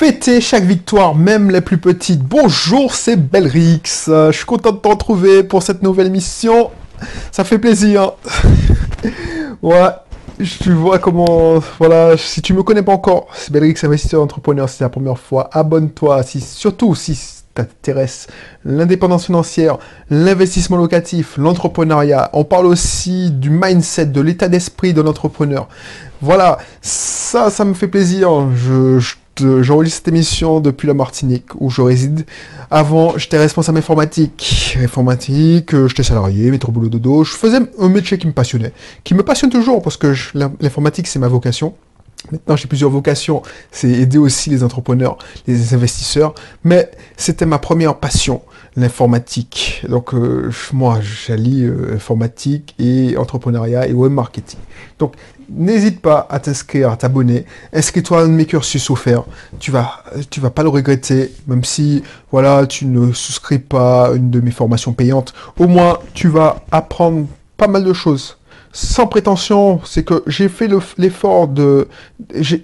Fêtez chaque victoire, même les plus petites. Bonjour, c'est Belrix. Je suis content de te retrouver pour cette nouvelle émission. Ça fait plaisir. ouais, tu vois comment... Voilà, si tu me connais pas encore, c'est Belrix, investisseur entrepreneur, c'est la première fois. Abonne-toi, si, surtout si t'intéresse l'indépendance financière, l'investissement locatif, l'entrepreneuriat. On parle aussi du mindset, de l'état d'esprit de l'entrepreneur. Voilà, ça, ça me fait plaisir. Je, j'enregistre cette émission depuis la Martinique où je réside. Avant, j'étais responsable informatique. Informatique, euh, j'étais salarié, métro boulot dodo. Je faisais un métier qui me passionnait, qui me passionne toujours parce que l'informatique c'est ma vocation. Maintenant, j'ai plusieurs vocations. C'est aider aussi les entrepreneurs, les investisseurs. Mais c'était ma première passion, l'informatique. Donc, euh, moi, j'allie euh, informatique et entrepreneuriat et web marketing. Donc, n'hésite pas à t'inscrire, à t'abonner. Inscris-toi à un de mes cursus offerts. Tu vas, tu vas pas le regretter, même si, voilà, tu ne souscris pas à une de mes formations payantes. Au moins, tu vas apprendre pas mal de choses sans prétention, c'est que j'ai fait l'effort de, je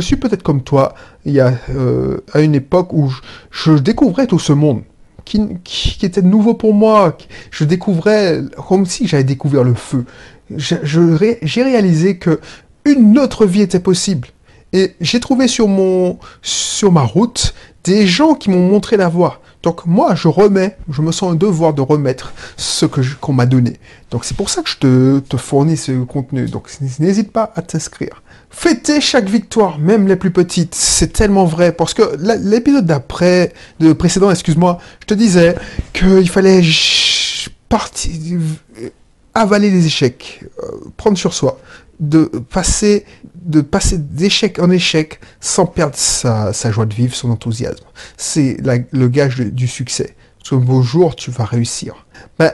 suis peut-être comme toi, il y a euh, à une époque où je, découvrais tout ce monde qui, était nouveau pour moi. Je découvrais comme si j'avais découvert le feu. J'ai réalisé que une autre vie était possible. Et j'ai trouvé sur mon, sur ma route des gens qui m'ont montré la voie. Donc moi, je remets, je me sens un devoir de remettre ce que qu'on m'a donné. Donc c'est pour ça que je te, te fournis ce contenu. Donc n'hésite pas à t'inscrire. Fêter chaque victoire, même les plus petites, c'est tellement vrai. Parce que l'épisode d'après, de précédent, excuse-moi, je te disais qu'il fallait partir, avaler les échecs, euh, prendre sur soi, de passer de passer d'échec en échec sans perdre sa, joie de vivre, son enthousiasme. C'est le gage du succès. Ce beau jour, tu vas réussir. Ben,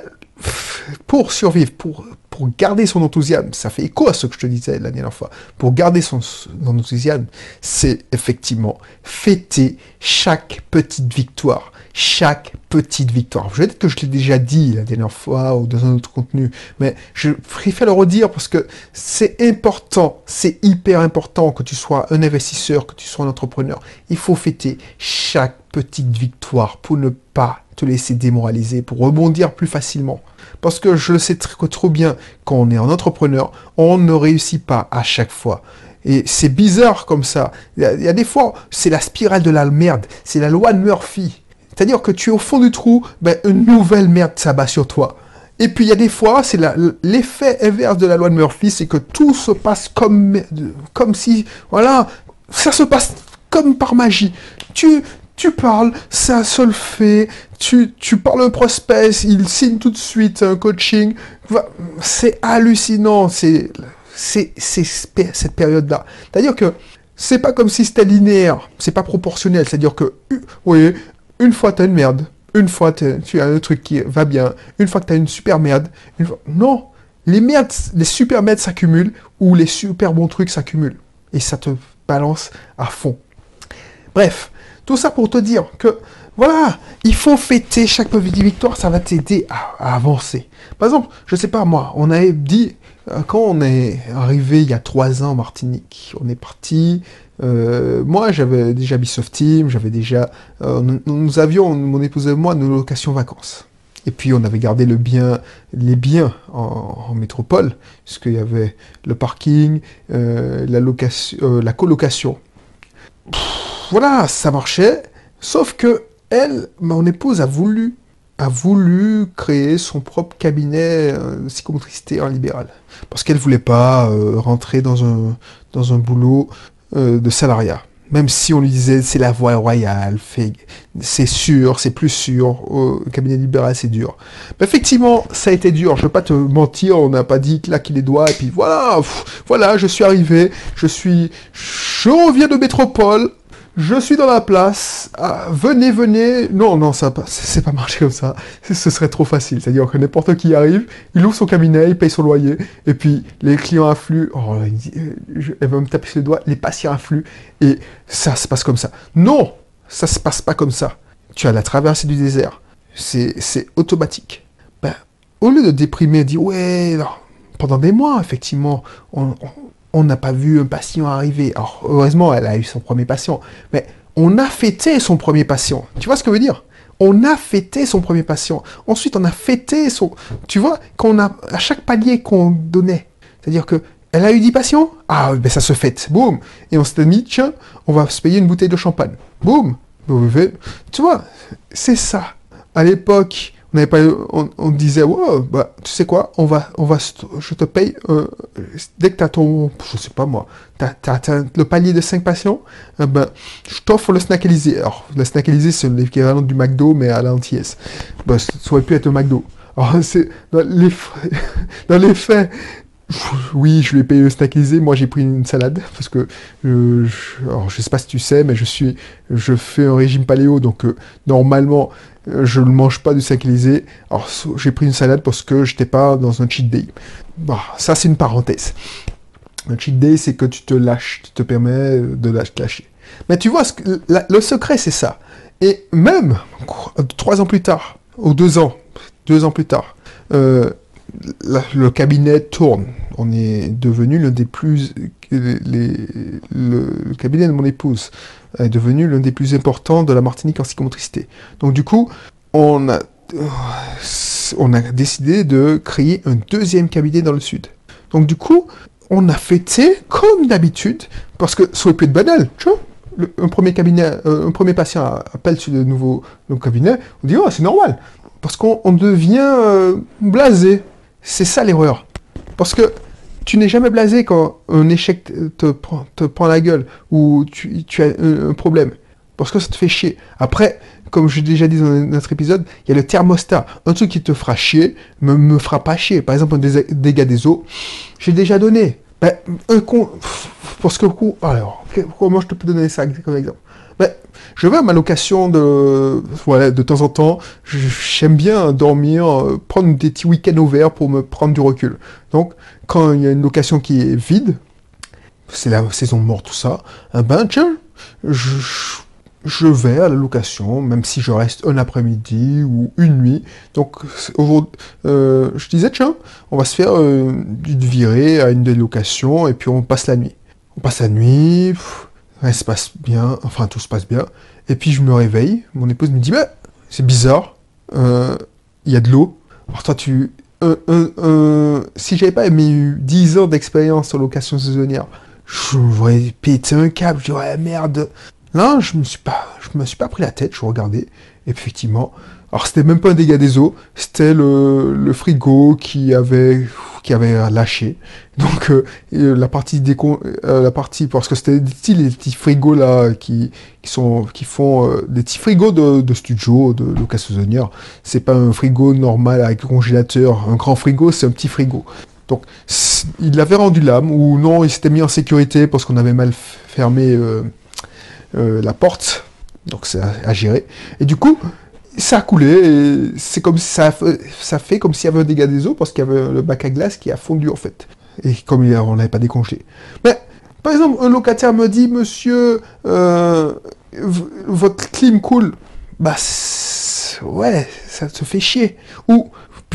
pour survivre, pour, pour garder son enthousiasme, ça fait écho à ce que je te disais la dernière fois, pour garder son, enthousiasme, c'est effectivement fêter chaque petite victoire, chaque petite victoire. Je être que je l'ai déjà dit la dernière fois ou dans un autre contenu, mais je préfère le redire parce que c'est important, c'est hyper important que tu sois un investisseur, que tu sois un entrepreneur. Il faut fêter chaque petite victoire pour ne pas laisser démoraliser, pour rebondir plus facilement. Parce que je le sais trop, trop bien, quand on est un entrepreneur, on ne réussit pas à chaque fois. Et c'est bizarre comme ça. Il y, des fois, c'est la spirale de la merde. C'est la loi de Murphy. C'est-à-dire que tu es au fond du trou, ben, une nouvelle merde s'abat sur toi. Et puis il y a des fois, c'est l'effet inverse de la loi de Murphy, c'est que tout se passe comme, comme si, voilà, ça se passe comme par magie. Tu, tu parles, ça se le fait, tu, tu parles un prospect, il signe tout de suite un coaching. C'est hallucinant, c'est cette période-là. C'est-à-dire que c'est pas comme si c'était linéaire, c'est pas proportionnel. C'est-à-dire que, oui, une fois tu as une merde, une fois tu as un truc qui va bien, une fois que tu as une super merde, non, les merdes, les super merdes s'accumulent ou les super bons trucs s'accumulent et ça te balance à fond. Bref, tout ça pour te dire que, voilà, il faut fêter chaque petite victoire, ça va t'aider à, avancer. Par exemple, je sais pas moi, on avait dit, euh, quand on est arrivé il y a trois ans en Martinique, on est parti, euh, moi j'avais déjà Bisoft Team, j'avais déjà, euh, nous, avions, mon épouse et moi, nos locations vacances. Et puis on avait gardé le bien, les biens en, métropole, puisqu'il y avait le parking, la, location, la colocation voilà, ça marchait. Sauf que elle, mon épouse, a voulu, a voulu créer son propre cabinet euh, psychomotricité en libéral. Parce qu'elle voulait pas euh, rentrer dans un, dans un boulot euh, de salariat. Même si on lui disait c'est la voie royale, c'est sûr, c'est plus sûr, au cabinet libéral c'est dur. effectivement, ça a été dur, je vais pas te mentir, on n'a pas dit claquer les doigts, et puis voilà, voilà, je suis arrivé, je suis, je reviens de métropole, je suis dans la place, ah, venez, venez. Non, non, ça c'est pas marché comme ça. Ce serait trop facile. C'est-à-dire que n'importe qui arrive, il ouvre son cabinet, il paye son loyer, et puis les clients affluent. Oh, elle va me taper sur les doigts, les patients affluent, et ça se passe comme ça. Non, ça se passe pas comme ça. Tu as la traversée du désert. C'est automatique. Ben, au lieu de déprimer, dire ouais, pendant des mois, effectivement, on n'a pas vu un patient arriver. Alors, heureusement, elle a eu son premier patient. Mais on a fêté son premier patient. Tu vois ce que je veux dire? On a fêté son premier patient. Ensuite, on a fêté son... Tu vois, qu'on a, à chaque palier qu'on donnait, c'est-à-dire que elle a eu 10 patients? Ah, ben ça se fête. Boum Et on s'est dit, tiens, on va se payer une bouteille de champagne. Boum Tu vois, c'est ça. À l'époque, on disait, wow, bah, tu sais quoi, on va, on va, je te paye, euh, dès que tu as ton, je sais pas moi, tu le palier de 5 patients, euh, ben, je t'offre le snack Alors, le snack c'est l'équivalent du McDo, mais à l'antillaise. Ben, ça aurait pu être un McDo. Alors, dans les, dans les faits, oui, je lui ai payé le snack Moi, j'ai pris une salade parce que euh, je, alors, sais pas si tu sais, mais je suis, je fais un régime paléo, donc euh, normalement, euh, je ne mange pas du snack Alors, j'ai pris une salade parce que j'étais pas dans un cheat day. Bah, ça, c'est une parenthèse. Un cheat day, c'est que tu te lâches, tu te permets de lâcher. Mais tu vois, le secret, c'est ça. Et même trois ans plus tard, ou deux ans, deux ans plus tard, le cabinet tourne. On est devenu l'un des plus... le, cabinet de mon épouse est devenu l'un des plus importants de la Martinique en psychomotricité. Donc du coup, on a, on a décidé de créer un deuxième cabinet dans le sud. Donc du coup, on a fêté comme d'habitude, parce que ça aurait pu être banal, tu vois un premier cabinet, euh, un premier patient appelle sur le nouveau, cabinet, on dit oh c'est normal, parce qu'on devient euh, blasé. C'est ça l'erreur. Parce que tu n'es jamais blasé quand un échec te prend, te prend la gueule ou tu, as un, problème. Parce que ça te fait chier. Après, comme j'ai déjà dit dans notre épisode, il y a le thermostat. Un truc qui te fera chier me, me fera pas chier. Par exemple, un dégât des eaux, j'ai déjà donné. Ben, un con... Parce que, alors, comment je te peux donner ça comme exemple? Ben, je vais à ma location de, voilà, de temps en temps. J'aime bien dormir, euh, prendre des petits week-ends au vert pour me prendre du recul. Donc, quand il y a une location qui est vide, c'est la saison morte, tout ça, eh ben tiens, je, vais à la location, même si je reste un après-midi ou une nuit. Donc, euh, je disais, tiens, on va se faire euh, une virée à une des locations et puis on passe la nuit. On passe la nuit, elle se passe bien, enfin tout se passe bien. Et puis je me réveille, mon épouse me dit, bah, c'est bizarre, euh, il y a de l'eau. Alors toi, tu... si j'avais pas eu 10 ans d'expérience en location saisonnière, j'aurais pété un câble, je dirais, merde. Là, je me suis pas, je me suis pas pris la tête, je regardais, effectivement, alors c'était même pas un dégât des eaux, c'était le, frigo qui avait qui avait lâché. Donc euh, la partie euh, la partie parce que c'était des petits, les petits frigos là qui, qui sont qui font euh, des petits frigos de, de studio de Lucas saisonnière. C'est pas un frigo normal avec congélateur. Un grand frigo, c'est un petit frigo. Donc il l'avait rendu l'âme ou non, il s'était mis en sécurité parce qu'on avait mal fermé la porte. Donc c'est à gérer. Et du coup, ça a coulé, c'est comme ça, ça fait comme s'il y avait un dégât des eaux, parce qu'il y avait le bac à glace qui a fondu en fait. Et comme on n'avait pas décongelé. Mais, par exemple, un locataire me dit, monsieur, euh, votre clim coule. Bah, ouais, ça te fait chier. Ou,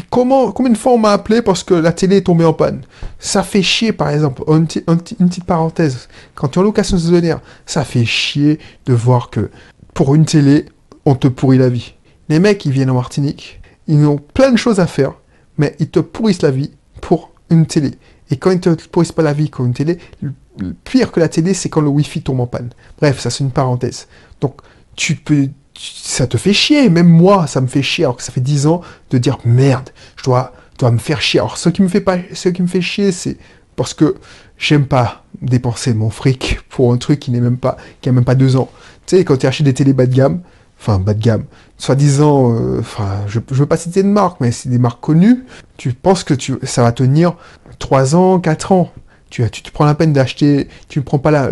comment, combien de fois on m'a appelé parce que la télé est tombée en panne? Ça fait chier, par exemple, une, une petite parenthèse. Quand tu es en location saisonnière, ça fait chier de voir que pour une télé, on te pourrit la vie. Les mecs, ils viennent en Martinique, ils ont plein de choses à faire, mais ils te pourrissent la vie pour une télé. Et quand ils te pourrissent pas la vie pour une télé, le pire que la télé, c'est quand le Wi-Fi tombe en panne. Bref, ça c'est une parenthèse. Donc, tu peux, ça te fait chier. Même moi, ça me fait chier, alors que ça fait 10 ans, de dire merde, je dois, dois me faire chier. Alors, ce qui me fait pas, ce qui me fait chier, c'est parce que j'aime pas dépenser mon fric pour un truc qui n'est même pas, qui a même pas deux ans. Tu sais, quand tu achètes des télé bas de gamme, enfin bas de gamme, soi-disant, euh, je, je veux pas citer de marque, mais c'est des marques connues, tu penses que tu, ça va tenir 3 ans, 4 ans. Tu, tu prends la peine d'acheter, tu prends pas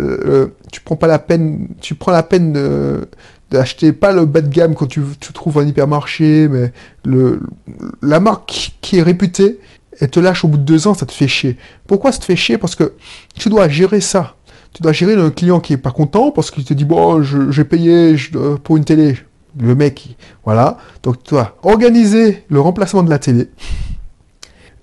prends pas la peine, tu prends la peine d'acheter pas le bas de gamme quand tu, tu trouves un hypermarché, mais le, la marque qui est réputée, elle te lâche au bout de deux ans, ça te fait chier. Pourquoi ça te fait chier? Parce que tu dois gérer ça tu dois gérer un client qui est pas content parce qu'il te dit bon j'ai payé pour une télé le mec voilà donc tu dois organiser le remplacement de la télé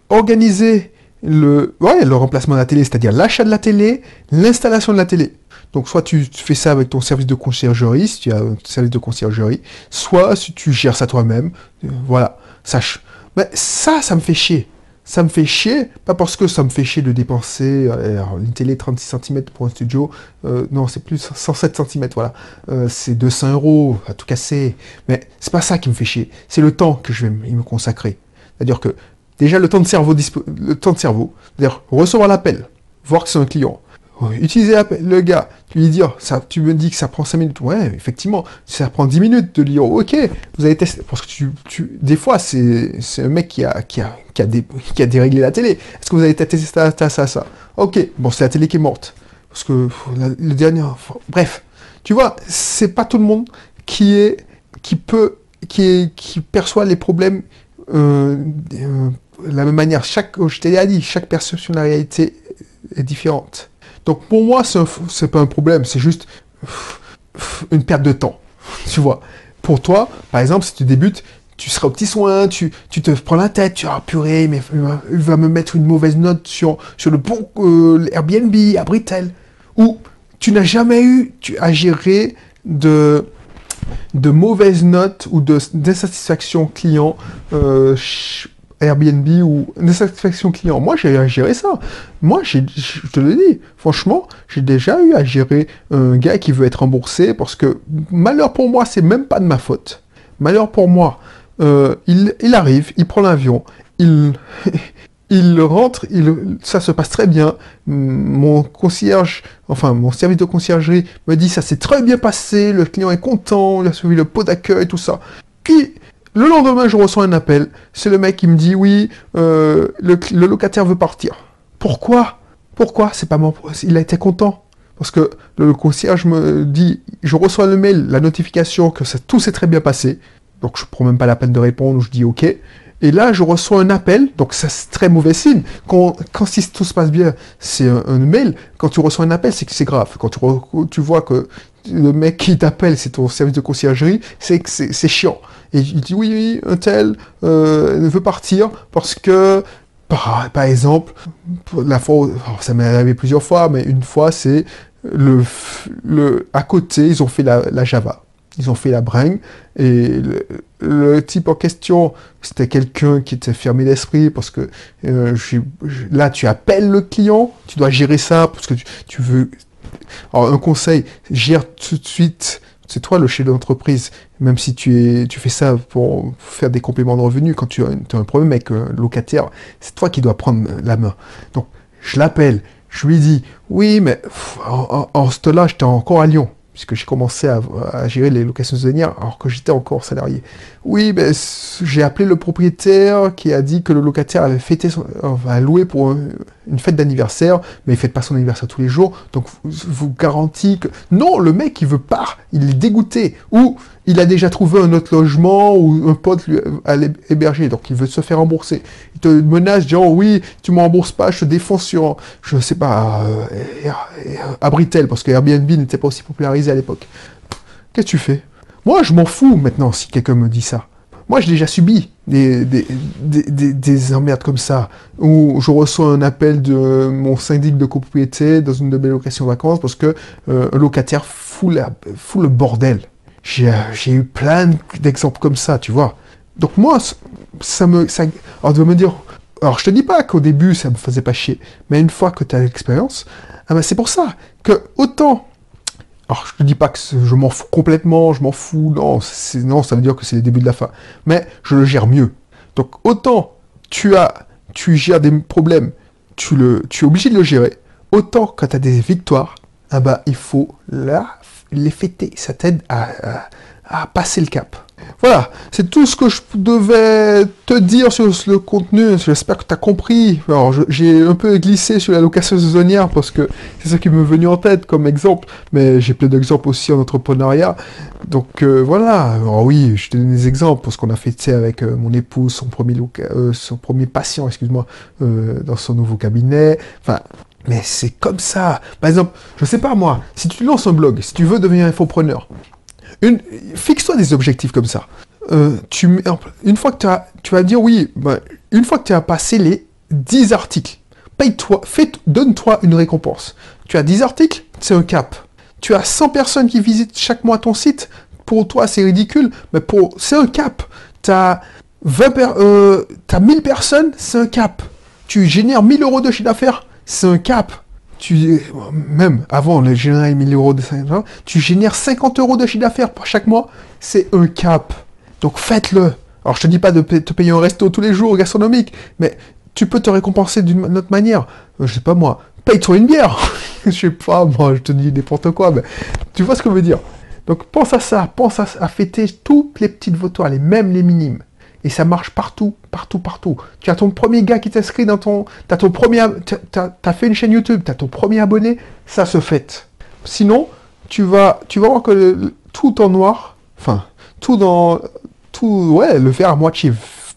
organiser le, ouais, le remplacement de la télé, c'est-à-dire l'achat de la télé, l'installation de la télé. Donc soit tu fais ça avec ton service de conciergerie, si tu as un service de conciergerie, soit si tu gères ça toi-même, euh, voilà, sache. Mais ça, ça me fait chier. Ça me fait chier, pas parce que ça me fait chier de dépenser euh, une télé 36 cm pour un studio, euh, non, c'est plus 107 cm, voilà. c'est 200 euros à tout casser. Mais c'est pas ça qui me fait chier, c'est le temps que je vais me consacrer. C'est-à-dire que déjà le temps de cerveau, le temps de cerveau, c'est-à-dire recevoir l'appel, voir que c'est un client, utiliser le gars, lui dire, ça, tu me dis que ça prend 5 minutes. Ouais, effectivement, ça prend 10 minutes de dire, ok, vous avez testé. Parce que tu, tu des fois, c'est un mec qui a, qui, a, qui, a qui a déréglé la télé. Est-ce que vous avez testé ça, ça, ça, ça Ok, bon, c'est la télé qui est morte. Parce que le dernier. Bref, tu vois, c'est pas tout le monde qui est. qui peut. qui, est, qui perçoit les problèmes euh, euh, de la même manière. Chaque, je t'ai dit, chaque perception de la réalité est différente. Donc pour moi, c'est pas un problème, c'est juste une perte de temps. Tu vois. Pour toi, par exemple, si tu débutes, tu seras au petit soin, tu, tu te prends la tête, tu vas purée, mais il va, me mettre une mauvaise note sur, sur le bon euh, Airbnb à Britel. Ou tu n'as jamais eu tu, à gérer de, de mauvaises notes ou d'insatisfaction client euh, Airbnb ou une satisfaction client. Moi, j'ai à gérer ça. Moi, je te le dis, franchement, j'ai déjà eu à gérer un gars qui veut être remboursé parce que malheur pour moi, c'est même pas de ma faute. Malheur pour moi, euh, il, arrive, il prend l'avion, il, il rentre, il, ça se passe très bien. Mon concierge, enfin mon service de conciergerie me dit ça s'est très bien passé, le client est content, il a suivi le pot d'accueil, tout ça. Puis le lendemain, je reçois un appel. C'est le mec qui me dit oui, euh, le, locataire veut partir. Pourquoi? Pourquoi? C'est pas mon. Il a été content. Parce que le concierge me dit, je reçois le mail, la notification que tout s'est très bien passé. Donc je prends même pas la peine de répondre, je dis ok. Et là, je reçois un appel, donc ça c'est très mauvais signe. Quand, si tout se passe bien, c'est un, mail. Quand tu reçois un appel, c'est que c'est grave. Quand tu vois que le mec qui t'appelle, c'est ton service de conciergerie, c'est que c'est chiant. Et il dit oui, oui, un tel euh, veut partir parce que, par, par exemple, la fois, ça m'est arrivé plusieurs fois, mais une fois, c'est le, le, à côté, ils ont fait la, Java. Ils ont fait la bringue et le, type en question, c'était quelqu'un qui était fermé d'esprit parce que euh, là, tu appelles le client, tu dois gérer ça parce que tu, tu veux. Alors, un conseil, gère tout de suite c'est toi le chef d'entreprise, même si tu, es, tu fais ça pour faire des compléments de revenus, quand tu as, un problème avec un locataire, c'est toi qui dois prendre la main. Donc, je l'appelle, je lui dis, oui, mais en, ce temps-là, j'étais encore à Lyon puisque j'ai commencé à, gérer les locations saisonnières alors que j'étais encore salarié. Oui, mais j'ai appelé le propriétaire qui a dit que le locataire avait fêté euh, loué pour une fête d'anniversaire, mais il fête pas son anniversaire tous les jours, donc vous garantis que non, le mec il veut pas, il est dégoûté ou il a déjà trouvé un autre logement ou un pote lui a héberger, donc il veut se faire rembourser. Il te menace disant oui, tu me rembourses pas, je te défonce sur, je sais pas, euh, à Britel, parce que Airbnb n'était pas aussi popularisé à l'époque. Qu'est-ce que tu fais? Moi, je m'en fous maintenant si quelqu'un me dit ça. Moi, j'ai déjà subi des, des, des, emmerdes comme ça, où je reçois un appel de mon syndic de copropriété dans une de mes locations vacances parce que euh, un locataire fout, fout le bordel. J'ai eu plein d'exemples comme ça, tu vois. Donc moi, ça me... Ça, alors de me je te dis pas qu'au début ça me faisait pas chier, mais une fois que tu as l'expérience, ah ben c'est pour ça que autant... Alors je te dis pas que je m'en fous complètement, je m'en fous, non, non, ça veut dire que c'est le début de la fin. Mais je le gère mieux. Donc autant tu as, tu gères des problèmes, tu, le, tu es obligé de le gérer, autant quand tu as des victoires, ah bah, il faut la les fêter. Ça t'aide à, passer le cap. Voilà, c'est tout ce que je devais te dire sur le contenu. J'espère que tu as compris. Alors, j'ai un peu glissé sur la location saisonnière parce que c'est ça qui m'est venu en tête comme exemple. Mais j'ai plein d'exemples aussi en entrepreneuriat. Donc euh, voilà. Alors oui, je te donne des exemples parce qu'on a fait avec euh, mon épouse son premier, euh, son premier patient, excuse-moi, dans son nouveau cabinet. Enfin, mais c'est comme ça. Par exemple, je sais pas moi, si tu lances un blog, si tu veux devenir infopreneur, fixe-toi des objectifs comme ça. Euh, tu, une fois que tu as, tu vas dire oui, ben, une fois que tu as passé les 10 articles, paye-toi, donne-toi une récompense. Tu as 10 articles, c'est un cap. Tu as 100 personnes qui visitent chaque mois ton site, pour toi c'est ridicule, mais pour c'est un cap. Tu as, 20 euh, 1000 personnes, c'est un cap. Tu génères 1000 euros de chiffre d'affaires, c'est un cap. Tu, même avant le générer 1000 euros de tu génères 50 euros de chiffre d'affaires chaque mois, c'est un cap. Donc faites-le. Alors je te dis pas de te payer un resto tous les jours gastronomique, mais tu peux te récompenser d'une autre manière. Euh, je sais pas moi, paye-toi une bière. je sais pas moi, je te dis n'importe quoi, mais tu vois ce que je veux dire. Donc pense à ça, pense à, fêter toutes les petites votoires, les mêmes les minimes. Et ça marche partout, partout, partout. Tu as ton premier gars qui t'inscrit dans ton... Tu as ton premier... T'as as fait une chaîne YouTube, tu as ton premier abonné, ça se fête. Sinon, tu vas, tu vas voir que tout en noir, enfin, tout dans... Tout, ouais, le verre à moitié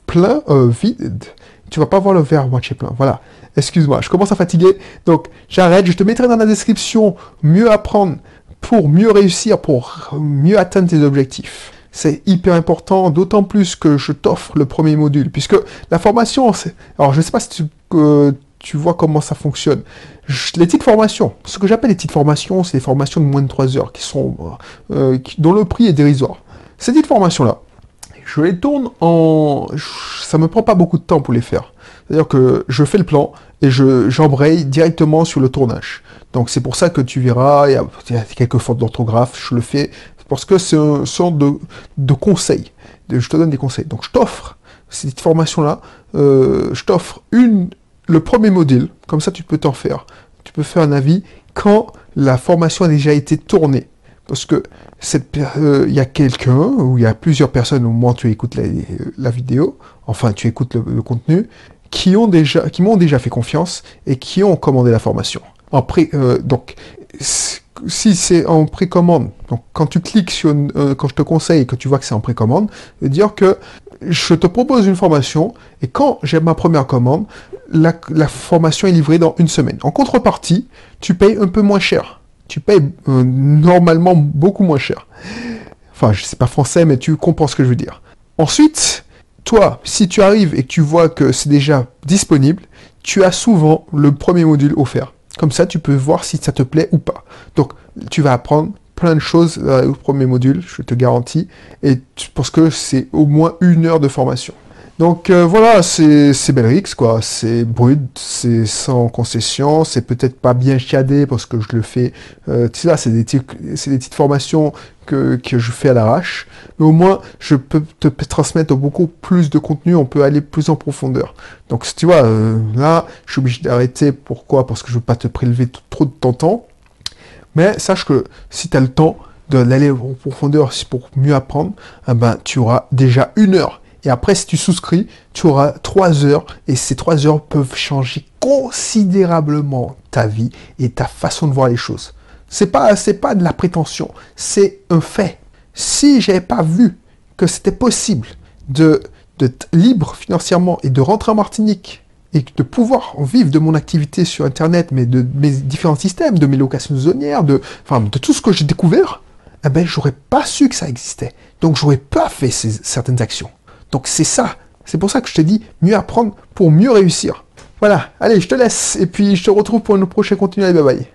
plein, euh, vide. Tu vas pas voir le verre à moitié plein, voilà. Excuse-moi, je commence à fatiguer, donc j'arrête. Je te mettrai dans la description mieux apprendre pour mieux réussir, pour mieux atteindre tes objectifs. C'est hyper important, d'autant plus que je t'offre le premier module, puisque la formation, c'est... Alors, je ne sais pas si tu, tu vois comment ça fonctionne. les petites formations, ce que j'appelle les petites formations, c'est des formations de moins de 3 heures, qui sont, euh, dont le prix est dérisoire. Ces petites formations-là, je les tourne en... Ça me prend pas beaucoup de temps pour les faire. C'est-à-dire que je fais le plan et je j'embraye directement sur le tournage. Donc c'est pour ça que tu verras, il y a, quelques fautes d'orthographe, je le fais parce que c'est un sorte de, de conseil. Je te donne des conseils. Donc je t'offre cette formation-là, euh, je t'offre une le premier module, comme ça tu peux t'en faire. Tu peux faire un avis quand la formation a déjà été tournée. Parce que euh, il y a quelqu'un, ou il y a plusieurs personnes, au moins tu écoutes la, vidéo, enfin tu écoutes le, contenu, qui ont déjà, qui m'ont déjà fait confiance et qui ont commandé la formation. En euh, donc, si c'est en précommande, donc quand tu cliques sur, euh, quand je te conseille et que tu vois que c'est en précommande, dire que je te propose une formation et quand j'ai ma première commande, la, formation est livrée dans une semaine. En contrepartie, tu payes un peu moins cher. Tu payes euh, normalement beaucoup moins cher. Enfin, je sais pas français, mais tu comprends ce que je veux dire. Ensuite, toi, si tu arrives et que tu vois que c'est déjà disponible, tu as souvent le premier module offert. Comme ça, tu peux voir si ça te plaît ou pas. Donc, tu vas apprendre plein de choses euh, au premier module, je te garantis, et parce que c'est au moins une heure de formation. Donc euh, voilà, c'est Belrix, quoi. C'est brut, c'est sans concession, c'est peut-être pas bien chiadé parce que je le fais. Euh, tu sais, c'est des, des petites formations que, je fais à l'arrache. Mais au moins, je peux te transmettre beaucoup plus de contenu, on peut aller plus en profondeur. Donc tu vois, euh, là, je suis obligé d'arrêter. Pourquoi? Parce que je veux pas te prélever trop de ton temps. Mais sache que si tu as le temps d'aller en profondeur pour mieux apprendre, eh ben, tu auras déjà une heure et après, si tu souscris, tu auras 3 heures et ces 3 heures peuvent changer considérablement ta vie et ta façon de voir les choses. C'est pas, c'est pas de la prétention, c'est un fait. Si j'avais pas vu que c'était possible de d'être libre financièrement et de rentrer en Martinique et de pouvoir vivre de mon activité sur Internet, mais de mes différents systèmes, de mes locations saisonnières, de, enfin, de tout ce que j'ai découvert, eh ben, j'aurais pas su que ça existait. Donc, j'aurais pas fait certaines actions. Donc c'est ça. C'est pour ça que je te dis mieux apprendre pour mieux réussir. Voilà, allez, je te laisse et puis je te retrouve pour une prochaine contenu. Allez, bye bye.